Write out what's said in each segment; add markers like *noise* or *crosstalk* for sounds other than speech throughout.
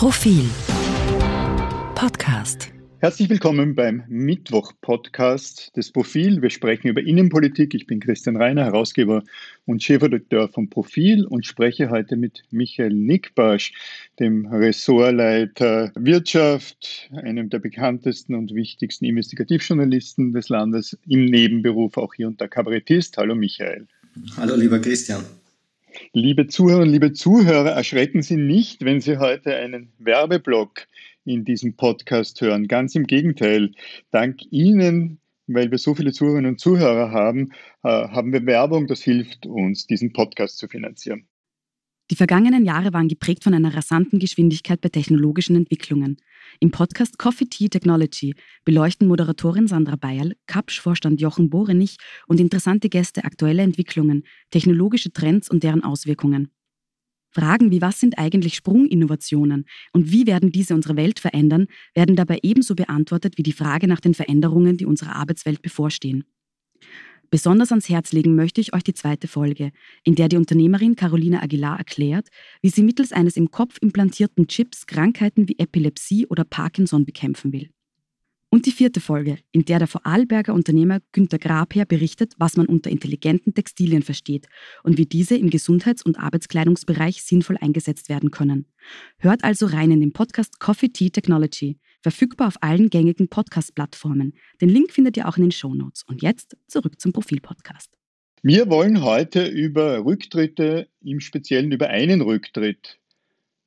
Profil Podcast. Herzlich willkommen beim Mittwoch-Podcast des Profil. Wir sprechen über Innenpolitik. Ich bin Christian Reiner, Herausgeber und Chefredakteur vom Profil und spreche heute mit Michael Nickbasch, dem Ressortleiter Wirtschaft, einem der bekanntesten und wichtigsten Investigativjournalisten des Landes, im Nebenberuf auch hier und der Kabarettist. Hallo Michael. Hallo lieber Christian. Liebe Zuhörerinnen, liebe Zuhörer, erschrecken Sie nicht, wenn Sie heute einen Werbeblock in diesem Podcast hören. Ganz im Gegenteil. Dank Ihnen, weil wir so viele Zuhörerinnen und Zuhörer haben, äh, haben wir Werbung. Das hilft uns, diesen Podcast zu finanzieren. Die vergangenen Jahre waren geprägt von einer rasanten Geschwindigkeit bei technologischen Entwicklungen. Im Podcast Coffee Tea Technology beleuchten Moderatorin Sandra Bayerl, Kapsch-Vorstand Jochen Borenich und interessante Gäste aktuelle Entwicklungen, technologische Trends und deren Auswirkungen. Fragen wie was sind eigentlich Sprunginnovationen und wie werden diese unsere Welt verändern, werden dabei ebenso beantwortet wie die Frage nach den Veränderungen, die unserer Arbeitswelt bevorstehen. Besonders ans Herz legen möchte ich euch die zweite Folge, in der die Unternehmerin Carolina Aguilar erklärt, wie sie mittels eines im Kopf implantierten Chips Krankheiten wie Epilepsie oder Parkinson bekämpfen will. Und die vierte Folge, in der der Vorarlberger Unternehmer Günter Grabherr berichtet, was man unter intelligenten Textilien versteht und wie diese im Gesundheits- und Arbeitskleidungsbereich sinnvoll eingesetzt werden können. Hört also rein in den Podcast Coffee Tea Technology, verfügbar auf allen gängigen Podcast-Plattformen. Den Link findet ihr auch in den Show Notes. Und jetzt zurück zum Profil-Podcast. Wir wollen heute über Rücktritte, im Speziellen über einen Rücktritt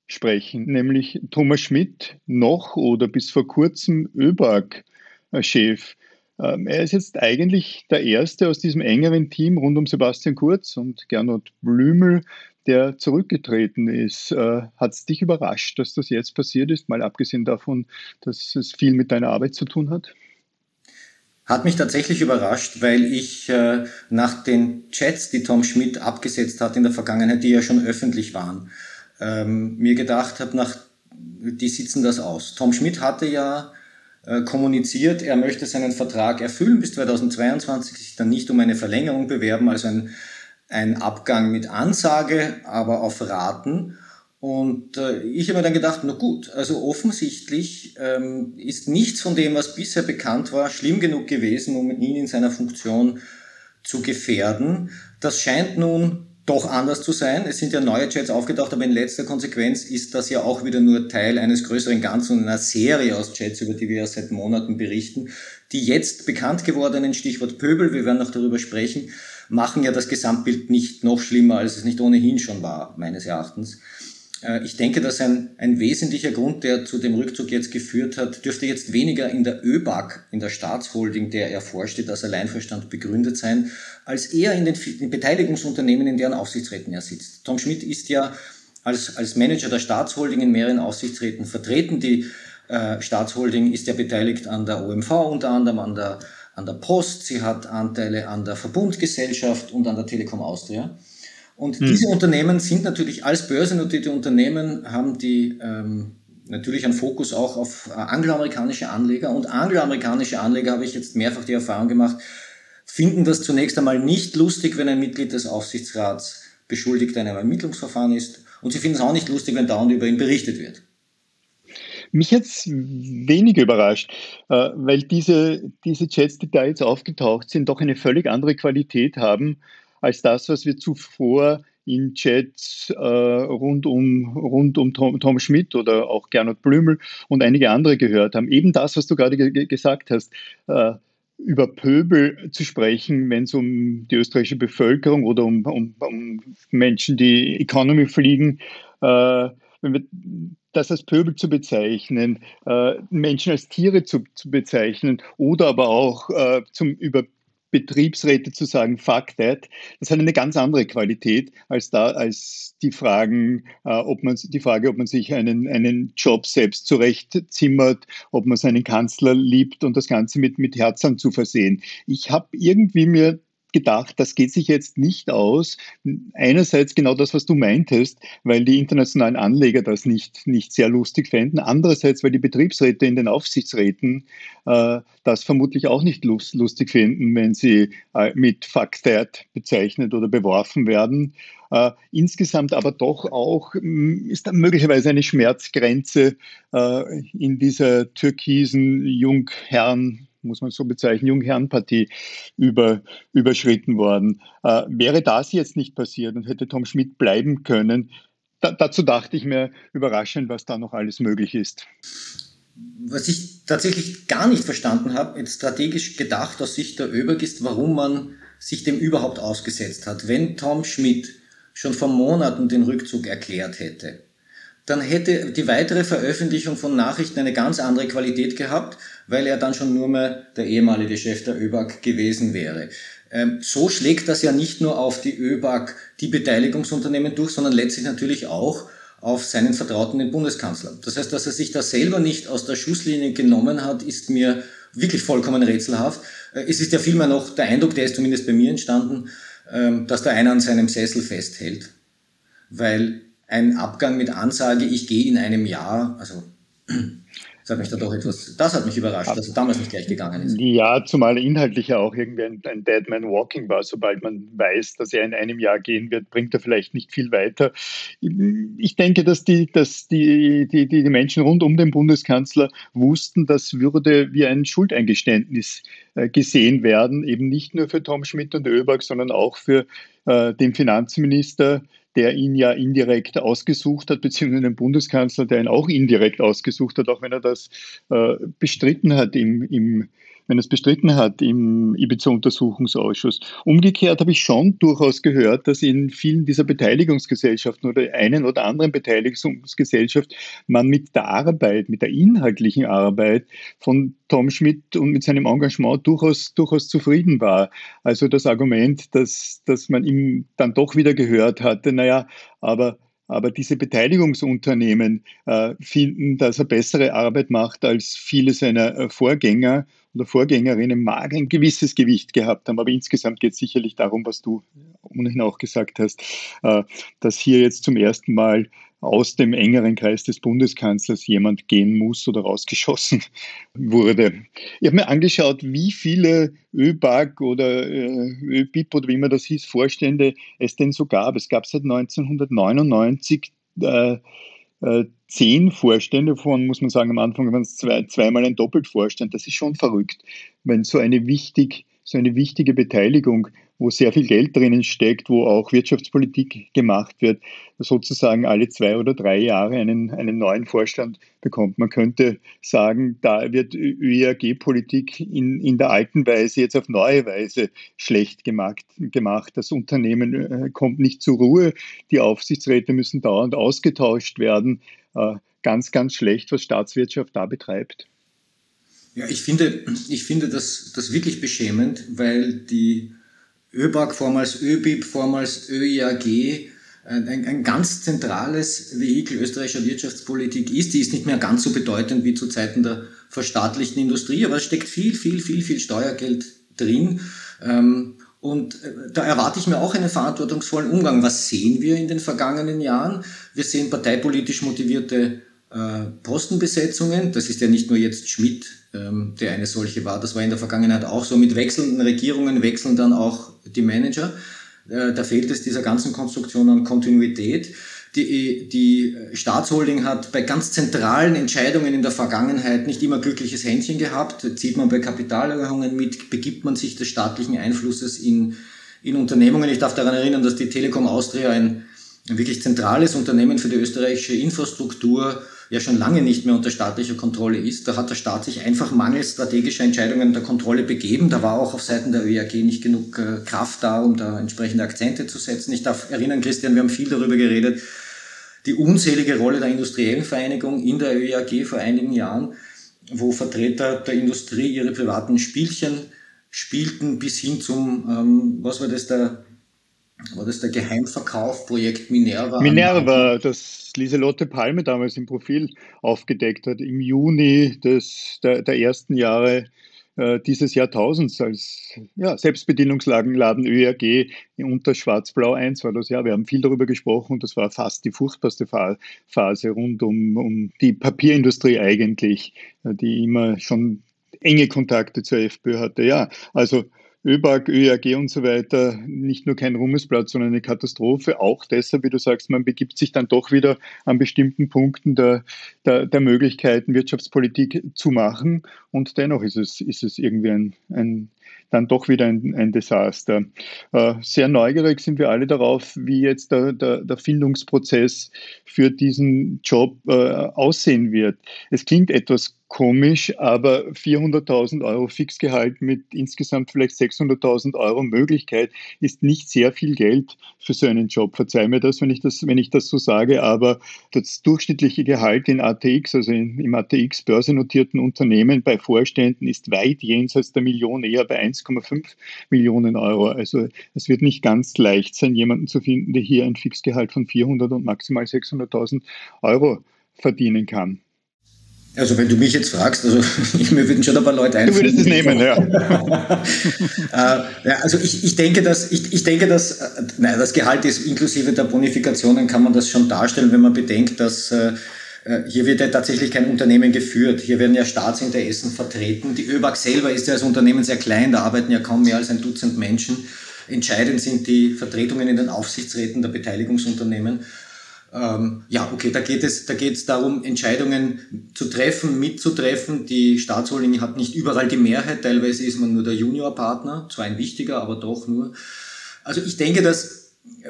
sprechen, nämlich Thomas Schmidt, noch oder bis vor kurzem ÖBAG-Chef. Ähm, er ist jetzt eigentlich der Erste aus diesem engeren Team rund um Sebastian Kurz und Gernot Blümel, der zurückgetreten ist. Äh, hat es dich überrascht, dass das jetzt passiert ist, mal abgesehen davon, dass es viel mit deiner Arbeit zu tun hat? Hat mich tatsächlich überrascht, weil ich äh, nach den Chats, die Tom Schmidt abgesetzt hat in der Vergangenheit, die ja schon öffentlich waren, ähm, mir gedacht habe, nach, die sitzen das aus. Tom Schmidt hatte ja äh, kommuniziert, er möchte seinen Vertrag erfüllen bis 2022, sich dann nicht um eine Verlängerung bewerben, also ein, ein Abgang mit Ansage, aber auf Raten. Und äh, ich habe mir dann gedacht, na gut, also offensichtlich ähm, ist nichts von dem, was bisher bekannt war, schlimm genug gewesen, um ihn in seiner Funktion zu gefährden. Das scheint nun doch anders zu sein. Es sind ja neue Chats aufgetaucht, aber in letzter Konsequenz ist das ja auch wieder nur Teil eines größeren Ganzen und einer Serie aus Chats, über die wir ja seit Monaten berichten. Die jetzt bekannt gewordenen, Stichwort Pöbel, wir werden noch darüber sprechen, machen ja das Gesamtbild nicht noch schlimmer, als es nicht ohnehin schon war, meines Erachtens. Äh, ich denke, dass ein, ein wesentlicher Grund, der zu dem Rückzug jetzt geführt hat, dürfte jetzt weniger in der ÖBAG, in der Staatsholding, der er vorsteht, als Alleinverstand begründet sein, als eher in den, den Beteiligungsunternehmen, in deren Aufsichtsräten er sitzt. Tom Schmidt ist ja als, als Manager der Staatsholding in mehreren Aufsichtsräten vertreten. Die äh, Staatsholding ist ja beteiligt an der OMV unter anderem, an der, an der Post, sie hat Anteile an der Verbundgesellschaft und an der Telekom Austria. Und hm. diese Unternehmen sind natürlich als börsennotierte Unternehmen, haben die ähm, natürlich einen Fokus auch auf äh, angloamerikanische Anleger. Und angloamerikanische Anleger, habe ich jetzt mehrfach die Erfahrung gemacht, finden das zunächst einmal nicht lustig, wenn ein Mitglied des Aufsichtsrats beschuldigt in einem Ermittlungsverfahren ist. Und sie finden es auch nicht lustig, wenn dauernd über ihn berichtet wird. Mich jetzt weniger überrascht, äh, weil diese, diese Chats, die da jetzt aufgetaucht sind, doch eine völlig andere Qualität haben als das, was wir zuvor in Chats äh, rund um, rund um Tom, Tom, Schmidt oder auch Gernot Blümel und einige andere gehört haben. Eben das, was du gerade ge gesagt hast. Äh, über Pöbel zu sprechen, wenn es um die österreichische Bevölkerung oder um, um, um Menschen, die Economy fliegen, wenn wir das als Pöbel zu bezeichnen, äh, Menschen als Tiere zu, zu, bezeichnen oder aber auch äh, zum über Betriebsräte zu sagen, fuck that, das hat eine ganz andere Qualität als da, als die Fragen, äh, ob man, die Frage, ob man sich einen, einen Job selbst zurechtzimmert, ob man seinen Kanzler liebt und das Ganze mit, mit Herzern zu versehen. Ich habe irgendwie mir gedacht, das geht sich jetzt nicht aus. Einerseits genau das, was du meintest, weil die internationalen Anleger das nicht, nicht sehr lustig fänden. Andererseits, weil die Betriebsräte in den Aufsichtsräten äh, das vermutlich auch nicht lust, lustig finden, wenn sie äh, mit Fuck that bezeichnet oder beworfen werden. Äh, insgesamt aber doch auch mm, ist da möglicherweise eine Schmerzgrenze äh, in dieser türkisen Jungherren muss man so bezeichnen, Jungherrenpartie über, überschritten worden. Äh, wäre das jetzt nicht passiert und hätte Tom Schmidt bleiben können, da, dazu dachte ich mir überraschend, was da noch alles möglich ist. Was ich tatsächlich gar nicht verstanden habe, jetzt strategisch gedacht aus Sicht der ÖBAG, ist, warum man sich dem überhaupt ausgesetzt hat. Wenn Tom Schmidt schon vor Monaten den Rückzug erklärt hätte, dann hätte die weitere Veröffentlichung von Nachrichten eine ganz andere Qualität gehabt, weil er dann schon nur mehr der ehemalige Chef der ÖBAG gewesen wäre. Ähm, so schlägt das ja nicht nur auf die ÖBAG, die Beteiligungsunternehmen durch, sondern letztlich natürlich auch auf seinen Vertrauten, den Bundeskanzler. Das heißt, dass er sich da selber nicht aus der Schusslinie genommen hat, ist mir wirklich vollkommen rätselhaft. Äh, es ist ja vielmehr noch der Eindruck, der ist zumindest bei mir entstanden, ähm, dass da einer an seinem Sessel festhält. Weil ein Abgang mit Ansage, ich gehe in einem Jahr, also *clears throat* das hat mich da doch etwas, das hat mich überrascht, dass er damals nicht gleich gegangen ist. Ja, zumal inhaltlich ja auch irgendwie ein, ein Dead Man Walking war. Sobald man weiß, dass er in einem Jahr gehen wird, bringt er vielleicht nicht viel weiter. Ich denke, dass die, dass die, die, die Menschen rund um den Bundeskanzler wussten, das würde wie ein Schuldeingeständnis äh, gesehen werden, eben nicht nur für Tom Schmidt und Öberg, sondern auch für äh, den Finanzminister der ihn ja indirekt ausgesucht hat, beziehungsweise den Bundeskanzler, der ihn auch indirekt ausgesucht hat, auch wenn er das äh, bestritten hat im, im wenn es bestritten hat im Ibiza-Untersuchungsausschuss. Umgekehrt habe ich schon durchaus gehört, dass in vielen dieser Beteiligungsgesellschaften oder einen oder anderen Beteiligungsgesellschaft man mit der Arbeit, mit der inhaltlichen Arbeit von Tom Schmidt und mit seinem Engagement durchaus, durchaus zufrieden war. Also das Argument, dass, dass man ihm dann doch wieder gehört hatte, naja, aber aber diese Beteiligungsunternehmen äh, finden, dass er bessere Arbeit macht als viele seiner äh, Vorgänger oder Vorgängerinnen mag ein gewisses Gewicht gehabt haben. Aber insgesamt geht es sicherlich darum, was du ohnehin auch gesagt hast, äh, dass hier jetzt zum ersten Mal aus dem engeren Kreis des Bundeskanzlers jemand gehen muss oder rausgeschossen *laughs* wurde. Ich habe mir angeschaut, wie viele ÖBAG oder äh, ÖBIP oder wie man das hieß, Vorstände es denn so gab. Es gab seit 1999 äh, äh, zehn Vorstände, von muss man sagen, am Anfang waren es zwei, zweimal ein Doppeltvorstand. Das ist schon verrückt, wenn so eine wichtig so eine wichtige Beteiligung, wo sehr viel Geld drinnen steckt, wo auch Wirtschaftspolitik gemacht wird, sozusagen alle zwei oder drei Jahre einen, einen neuen Vorstand bekommt. Man könnte sagen, da wird ÖEAG-Politik in, in der alten Weise jetzt auf neue Weise schlecht gemacht. gemacht. Das Unternehmen äh, kommt nicht zur Ruhe, die Aufsichtsräte müssen dauernd ausgetauscht werden. Äh, ganz, ganz schlecht, was Staatswirtschaft da betreibt. Ja, ich finde, ich finde das, das wirklich beschämend, weil die ÖBAG, vormals ÖBIB, vormals ÖIAG, ein, ein ganz zentrales Vehikel österreichischer Wirtschaftspolitik ist. Die ist nicht mehr ganz so bedeutend wie zu Zeiten der verstaatlichten Industrie, aber es steckt viel, viel, viel, viel Steuergeld drin. Ähm, und äh, da erwarte ich mir auch einen verantwortungsvollen Umgang. Was sehen wir in den vergangenen Jahren? Wir sehen parteipolitisch motivierte Postenbesetzungen. Das ist ja nicht nur jetzt Schmidt, ähm, der eine solche war. Das war in der Vergangenheit auch so. Mit wechselnden Regierungen wechseln dann auch die Manager. Äh, da fehlt es dieser ganzen Konstruktion an Kontinuität. Die, die Staatsholding hat bei ganz zentralen Entscheidungen in der Vergangenheit nicht immer glückliches Händchen gehabt. Zieht man bei Kapitalerhöhungen mit, begibt man sich des staatlichen Einflusses in, in Unternehmungen. Ich darf daran erinnern, dass die Telekom Austria ein, ein wirklich zentrales Unternehmen für die österreichische Infrastruktur ja schon lange nicht mehr unter staatlicher Kontrolle ist. Da hat der Staat sich einfach mangels strategischer Entscheidungen der Kontrolle begeben. Da war auch auf Seiten der ÖAG nicht genug äh, Kraft da, um da entsprechende Akzente zu setzen. Ich darf erinnern, Christian, wir haben viel darüber geredet, die unzählige Rolle der industriellen Vereinigung in der ÖAG vor einigen Jahren, wo Vertreter der Industrie ihre privaten Spielchen spielten, bis hin zum, ähm, was war das, der, war das der Geheimverkauf, Projekt Minerva? Minerva, das Lieselotte Palme damals im Profil aufgedeckt hat, im Juni des, der, der ersten Jahre äh, dieses Jahrtausends als ja, Selbstbedienungsladen ÖRG unter Schwarz-Blau 1 war das ja. Wir haben viel darüber gesprochen und das war fast die furchtbarste Phase rund um, um die Papierindustrie eigentlich, äh, die immer schon enge Kontakte zur FPÖ hatte. Ja, also ÖBAG, ÖAG und so weiter nicht nur kein Ruhmesblatt, sondern eine Katastrophe. Auch deshalb, wie du sagst, man begibt sich dann doch wieder an bestimmten Punkten der, der, der Möglichkeiten, Wirtschaftspolitik zu machen. Und dennoch ist es, ist es irgendwie ein, ein dann doch wieder ein, ein Desaster. Äh, sehr neugierig sind wir alle darauf, wie jetzt der, der, der Findungsprozess für diesen Job äh, aussehen wird. Es klingt etwas komisch, aber 400.000 Euro Fixgehalt mit insgesamt vielleicht 600.000 Euro Möglichkeit ist nicht sehr viel Geld für so einen Job. Verzeih mir das, wenn ich das, wenn ich das so sage, aber das durchschnittliche Gehalt in ATX, also in, im ATX börsennotierten Unternehmen bei Vorständen ist weit jenseits der Million, eher bei 1,5 Millionen Euro. Also es wird nicht ganz leicht sein, jemanden zu finden, der hier ein Fixgehalt von 400 und maximal 600.000 Euro verdienen kann. Also wenn du mich jetzt fragst, also *laughs* mir würden schon ein paar Leute einfallen. Du würdest es nehmen, ja. *laughs* äh, ja also ich, ich denke, dass ich, ich denke, dass äh, nein, das Gehalt ist inklusive der Bonifikationen kann man das schon darstellen, wenn man bedenkt, dass äh, äh, hier wird ja tatsächlich kein Unternehmen geführt. Hier werden ja Staatsinteressen vertreten. Die ÖBAG selber ist ja als Unternehmen sehr klein, da arbeiten ja kaum mehr als ein Dutzend Menschen. Entscheidend sind die Vertretungen in den Aufsichtsräten der Beteiligungsunternehmen. Ähm, ja, okay, da geht es, da geht es darum, Entscheidungen zu treffen, mitzutreffen. Die Staatsholding hat nicht überall die Mehrheit, teilweise ist man nur der Juniorpartner, zwar ein wichtiger, aber doch nur. Also ich denke, dass äh,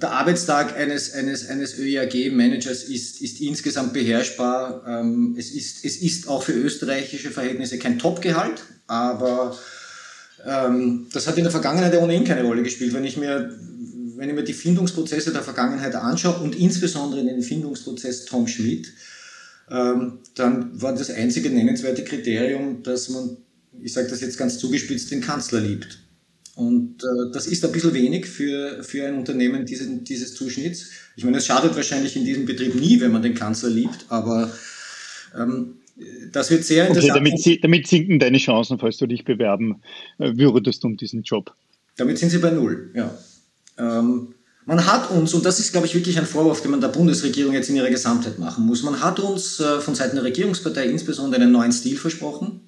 der Arbeitstag eines, eines, eines ÖIAG-Managers ist, ist insgesamt beherrschbar. Ähm, es, ist, es ist auch für österreichische Verhältnisse kein Top-Gehalt, aber ähm, das hat in der Vergangenheit ohnehin keine Rolle gespielt. Wenn ich mir wenn ich mir die Findungsprozesse der Vergangenheit anschaue und insbesondere den Findungsprozess Tom Schmidt, ähm, dann war das einzige nennenswerte Kriterium, dass man, ich sage das jetzt ganz zugespitzt, den Kanzler liebt. Und äh, das ist ein bisschen wenig für, für ein Unternehmen diesen, dieses Zuschnitts. Ich meine, es schadet wahrscheinlich in diesem Betrieb nie, wenn man den Kanzler liebt, aber ähm, das wird sehr interessant. Okay, damit, damit sinken deine Chancen, falls du dich bewerben äh, würdest um diesen Job. Damit sind sie bei Null, ja. Ähm, man hat uns, und das ist, glaube ich, wirklich ein Vorwurf, den man der Bundesregierung jetzt in ihrer Gesamtheit machen muss, man hat uns äh, von Seiten der Regierungspartei insbesondere einen neuen Stil versprochen.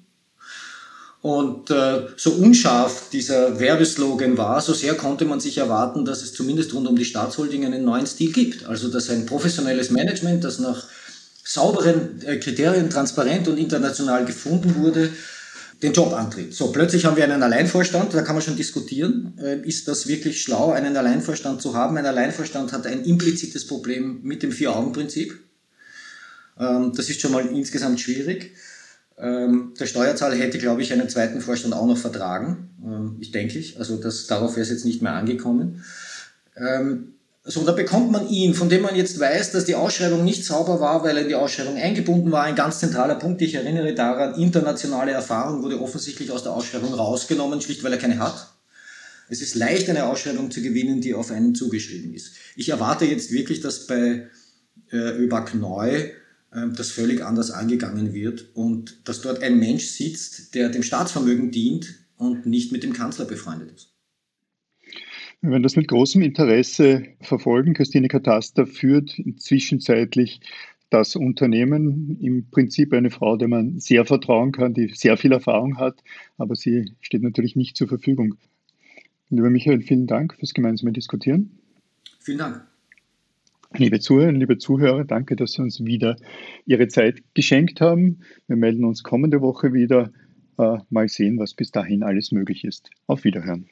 Und äh, so unscharf dieser Werbeslogan war, so sehr konnte man sich erwarten, dass es zumindest rund um die Staatsholding einen neuen Stil gibt. Also dass ein professionelles Management, das nach sauberen äh, Kriterien transparent und international gefunden wurde, den Job antritt. So, plötzlich haben wir einen Alleinvorstand, da kann man schon diskutieren, äh, ist das wirklich schlau, einen Alleinvorstand zu haben? Ein Alleinvorstand hat ein implizites Problem mit dem Vier-Augen-Prinzip. Ähm, das ist schon mal insgesamt schwierig. Ähm, der Steuerzahler hätte, glaube ich, einen zweiten Vorstand auch noch vertragen. Ähm, ich denke ich. Also das, darauf wäre es jetzt nicht mehr angekommen. So, da bekommt man ihn, von dem man jetzt weiß, dass die Ausschreibung nicht sauber war, weil er in die Ausschreibung eingebunden war. Ein ganz zentraler Punkt, ich erinnere daran, internationale Erfahrung wurde offensichtlich aus der Ausschreibung rausgenommen, schlicht weil er keine hat. Es ist leicht, eine Ausschreibung zu gewinnen, die auf einen zugeschrieben ist. Ich erwarte jetzt wirklich, dass bei äh, ÖBAG neu äh, das völlig anders angegangen wird und dass dort ein Mensch sitzt, der dem Staatsvermögen dient und nicht mit dem Kanzler befreundet ist. Wir werden das mit großem Interesse verfolgen. Christine Kataster führt zwischenzeitlich das Unternehmen, im Prinzip eine Frau, der man sehr vertrauen kann, die sehr viel Erfahrung hat, aber sie steht natürlich nicht zur Verfügung. Lieber Michael, vielen Dank fürs gemeinsame Diskutieren. Vielen Dank. Liebe Zuhörerinnen, liebe Zuhörer, danke, dass Sie uns wieder Ihre Zeit geschenkt haben. Wir melden uns kommende Woche wieder. Äh, mal sehen, was bis dahin alles möglich ist. Auf Wiederhören.